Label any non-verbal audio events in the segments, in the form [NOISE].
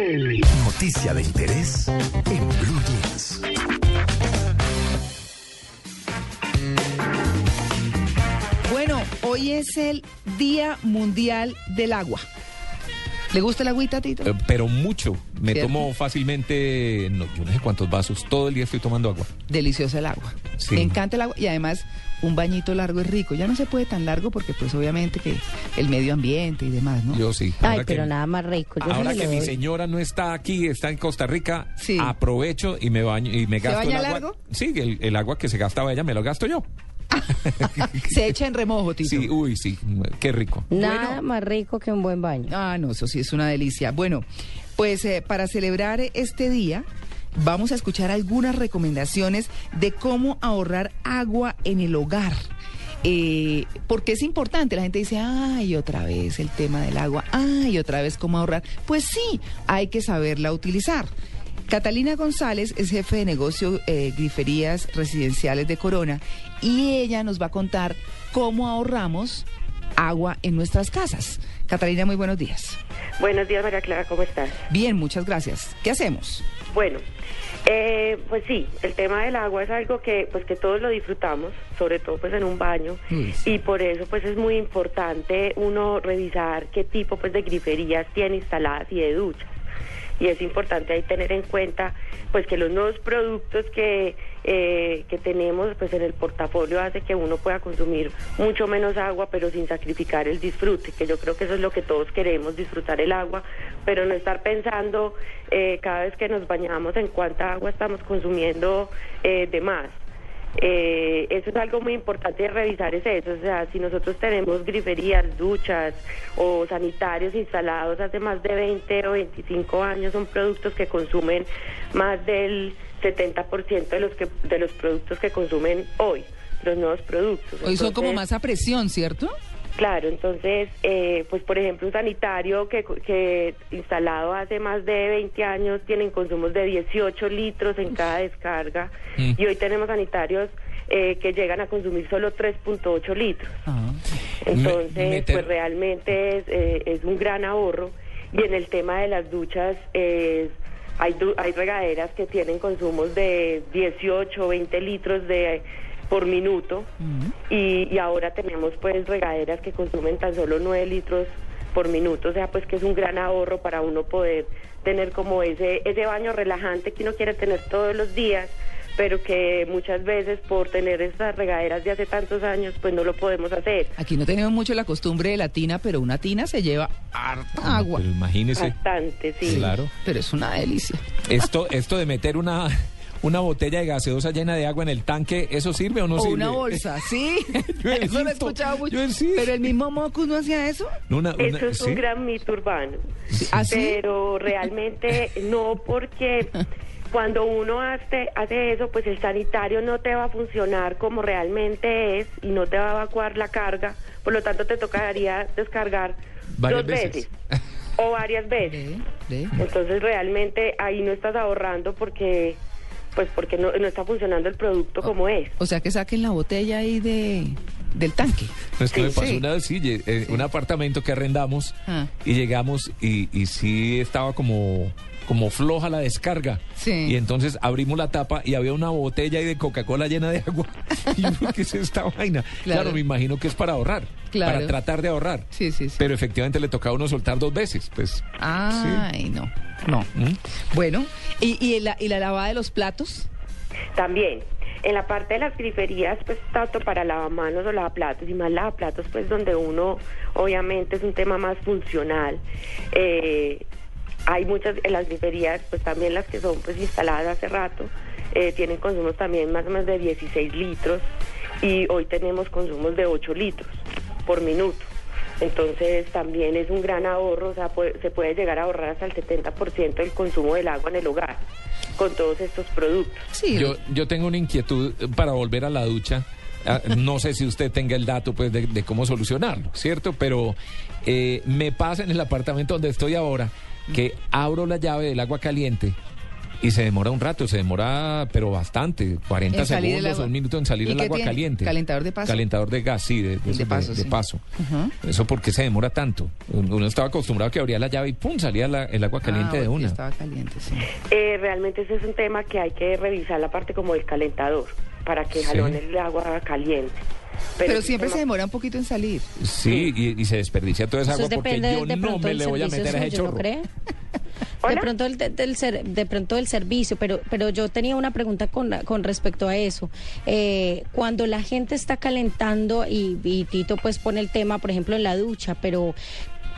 Noticia de interés en Blue Jeans. Bueno, hoy es el Día Mundial del Agua. ¿Le gusta el agüita, Tito? Eh, pero mucho. Me ¿Cierto? tomo fácilmente, no, yo no sé cuántos vasos, todo el día estoy tomando agua. Deliciosa el agua. Sí. Me encanta el agua y además un bañito largo es rico. Ya no se puede tan largo porque pues obviamente que el medio ambiente y demás, ¿no? Yo sí. Ay, pero que- nada más rico. Yo Ahora que mi señora no está aquí, está en Costa Rica, Sí. aprovecho y me baño y me ¿Se gasto el baña agua. largo? Sí, el, el agua que se gastaba ella me lo gasto yo. [LAUGHS] Se echa en remojo, Tito. Sí, uy, sí, qué rico. Nada Bueno. más rico que un buen baño. Ah, no, eso sí es una delicia. Bueno, pues eh, para celebrar este día vamos a escuchar algunas recomendaciones de cómo ahorrar agua en el hogar. Eh, porque es importante, la gente dice, ay, otra vez el tema del agua, ay, otra vez cómo ahorrar. Pues sí, hay que saberla utilizar. Catalina González es jefe de negocio eh, griferías residenciales de Corona y ella nos va a contar cómo ahorramos agua en nuestras casas. Catalina, muy buenos días. Buenos días, María Clara, ¿cómo estás? Bien, muchas gracias. ¿Qué hacemos? Bueno, eh, pues sí, el tema del agua es algo que pues que todos lo disfrutamos, sobre todo pues en un baño, sí. y por eso pues es muy importante uno revisar qué tipo pues de griferías tiene instaladas y de duchas. Y es importante ahí tener en cuenta pues que los nuevos productos que, eh, que tenemos pues en el portafolio hace que uno pueda consumir mucho menos agua pero sin sacrificar el disfrute, que yo creo que eso es lo que todos queremos, disfrutar el agua, pero no estar pensando eh, cada vez que nos bañamos en cuánta agua estamos consumiendo eh, de más. Eh, eso es algo muy importante de revisar, es eso, o sea, si nosotros tenemos griferías, duchas o sanitarios instalados hace más de 20 o 25 años, son productos que consumen más del 70% de los, que, de los productos que consumen hoy, los nuevos productos. Hoy son como Entonces, más a presión, ¿cierto? Claro, entonces, eh, pues por ejemplo, un sanitario que, que instalado hace más de 20 años tienen consumos de 18 litros en cada descarga Mm. y hoy tenemos sanitarios eh, que llegan a consumir solo 3.8 litros. Ah. Entonces, Me- pues realmente es, eh, es un gran ahorro. Y en el tema de las duchas, eh, hay, du- hay regaderas que tienen consumos de 18 o 20 litros de por minuto y, y ahora tenemos pues regaderas que consumen tan solo 9 litros por minuto, o sea pues que es un gran ahorro para uno poder tener como ese, ese baño relajante que uno quiere tener todos los días pero que muchas veces por tener esas regaderas de hace tantos años pues no lo podemos hacer. Aquí no tenemos mucho la costumbre de la tina, pero una tina se lleva harta agua. Pero imagínese. Bastante, sí. Claro. Pero es una delicia. Esto, esto de meter una, una botella de gaseosa llena de agua en el tanque, ¿eso sirve o no o sirve? una bolsa, [LAUGHS] sí. Yo eso lo he escuchado mucho. Pero el mismo Mocus no hacía eso. No, una- una- Eso es ¿sí? un gran mito urbano. ¿Ah, sí? Pero realmente no porque cuando uno hace, hace eso, pues el sanitario no te va a funcionar como realmente es y no te va a evacuar la carga, por lo tanto te tocaría descargar Varias dos veces. veces. o varias veces. Ve, ve. Entonces realmente ahí no estás ahorrando porque pues porque no, no está funcionando el producto como es. O sea que saquen la botella ahí de del tanque. No, es que Sí, me pasó sí. una vez, sí, eh, un apartamento que arrendamos Ah. y llegamos y, y sí estaba como, como floja la descarga. Sí. Y entonces abrimos la tapa y había una botella ahí de Coca-Cola llena de agua. [LAUGHS] y yo, ¿qué es esta vaina? Claro. Claro. me imagino que es para ahorrar. Claro. Para tratar de ahorrar. Sí, sí, sí. Pero efectivamente le toca a uno soltar dos veces. Pues, Ay, no. No. ¿Mm? Bueno, ¿y, y, la, ¿y la lavada de los platos? También, en la parte de las griferías, pues tanto para lavamanos o lavaplatos y más lavaplatos, pues donde uno obviamente es un tema más funcional. Eh, hay muchas, en las griferías, pues también las que son pues instaladas hace rato, eh, tienen consumos también más o menos de 16 litros y hoy tenemos consumos de 8 litros por minuto. Entonces también es un gran ahorro, o sea, puede- se puede llegar a ahorrar hasta el 70% del consumo del agua en el hogar con todos estos productos. Sí. Yo, yo tengo una inquietud para volver a la ducha. Ah, No sé si usted tenga el dato pues de, de cómo solucionarlo, ¿cierto? Pero eh, me pasa en el apartamento donde estoy ahora que abro la llave del agua caliente Y se demora un rato, se demora, pero bastante, 40 En salir el segundos o un minuto en salir ¿Y el agua tiene? caliente. ¿Calentador de paso? Calentador de gas, sí, de, de, De paso, sí. paso. Eso porque se demora tanto. Uno estaba acostumbrado a que abría la llave y pum, salía la- el agua caliente Ah, de bueno, una. Estaba caliente, sí. Eh, realmente ese es un tema que hay que revisar la parte como del calentador para que Sí. jalone el agua caliente. Pero, siempre se demora un poquito en salir. Sí, y, y se desperdicia toda esa Eso agua porque depende yo de no me le voy a meter a ese ¿no chorro. cree? [LAUGHS] De pronto, el, de- del ser- de pronto del servicio, pero, pero yo tenía una pregunta con, con respecto a eso. Eh, cuando la gente está calentando y, y Tito pues pone el tema, por ejemplo, en la ducha, pero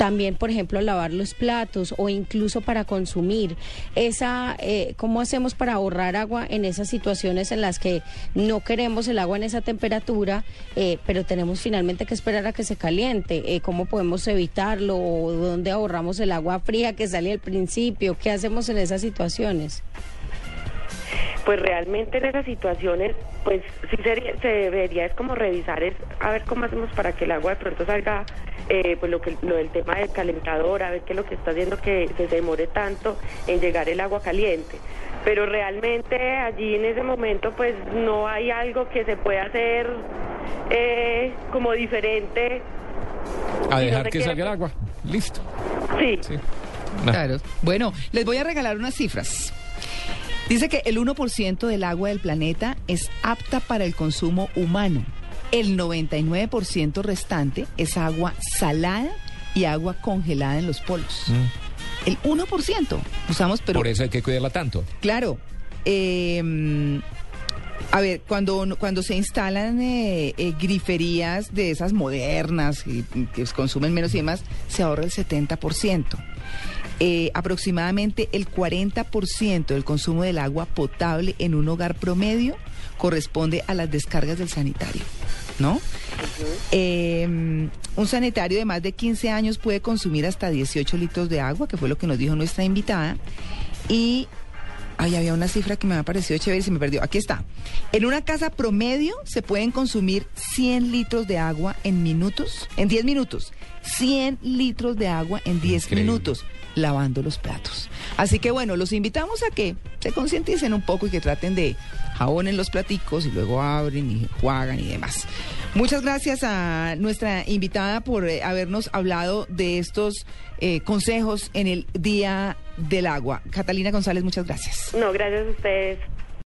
también, por ejemplo, lavar los platos o incluso para consumir. Esa, eh, ¿Cómo hacemos para ahorrar agua en esas situaciones en las que no queremos el agua en esa temperatura, eh, pero tenemos finalmente que esperar a que se caliente? Eh, ¿Cómo podemos evitarlo? ¿O dónde ahorramos el agua fría que sale al principio? ¿Qué hacemos en esas situaciones? Pues realmente en esas situaciones, pues sí sería- se debería es como revisar, es a ver cómo hacemos para que el agua de pronto salga, eh, pues lo que lo del tema del calentador, a ver qué es lo que está haciendo que se demore tanto en llegar el agua caliente. Pero realmente allí en ese momento pues no hay algo que se pueda hacer eh, como diferente. A Si no dejar que quiere- salga el agua. Listo. Sí. Sí. Nah. Claro. Bueno, les voy a regalar unas cifras. Dice que el 1% del agua del planeta es apta para el consumo humano. El 99% restante es agua salada y agua congelada en los polos. Mm. El 1% usamos, pero Por eso hay que cuidarla tanto. Claro. eh, a ver, cuando, cuando se instalan eh, eh, griferías de esas modernas y, que consumen menos y demás, se ahorra el 70%. Eh, aproximadamente el 40% del consumo del agua potable en un hogar promedio corresponde a las descargas del sanitario, ¿no? Eh, un sanitario de más de 15 años puede consumir hasta 18 litros de agua, que fue lo que nos dijo nuestra invitada. Y, ay, había una cifra que me ha parecido chévere y se me perdió. Aquí está. En una casa promedio se pueden consumir 100 litros de agua en minutos, en 10 minutos. 100 litros de agua en 10 Increíble. minutos lavando los platos. Así que bueno, los invitamos a que se concienticen un poco y que traten de jabonen los platicos y luego abren y juegan y demás. Muchas gracias a nuestra invitada por eh, habernos hablado de estos eh, consejos en el Día del Agua. Catalina González, muchas gracias. No, gracias a ustedes.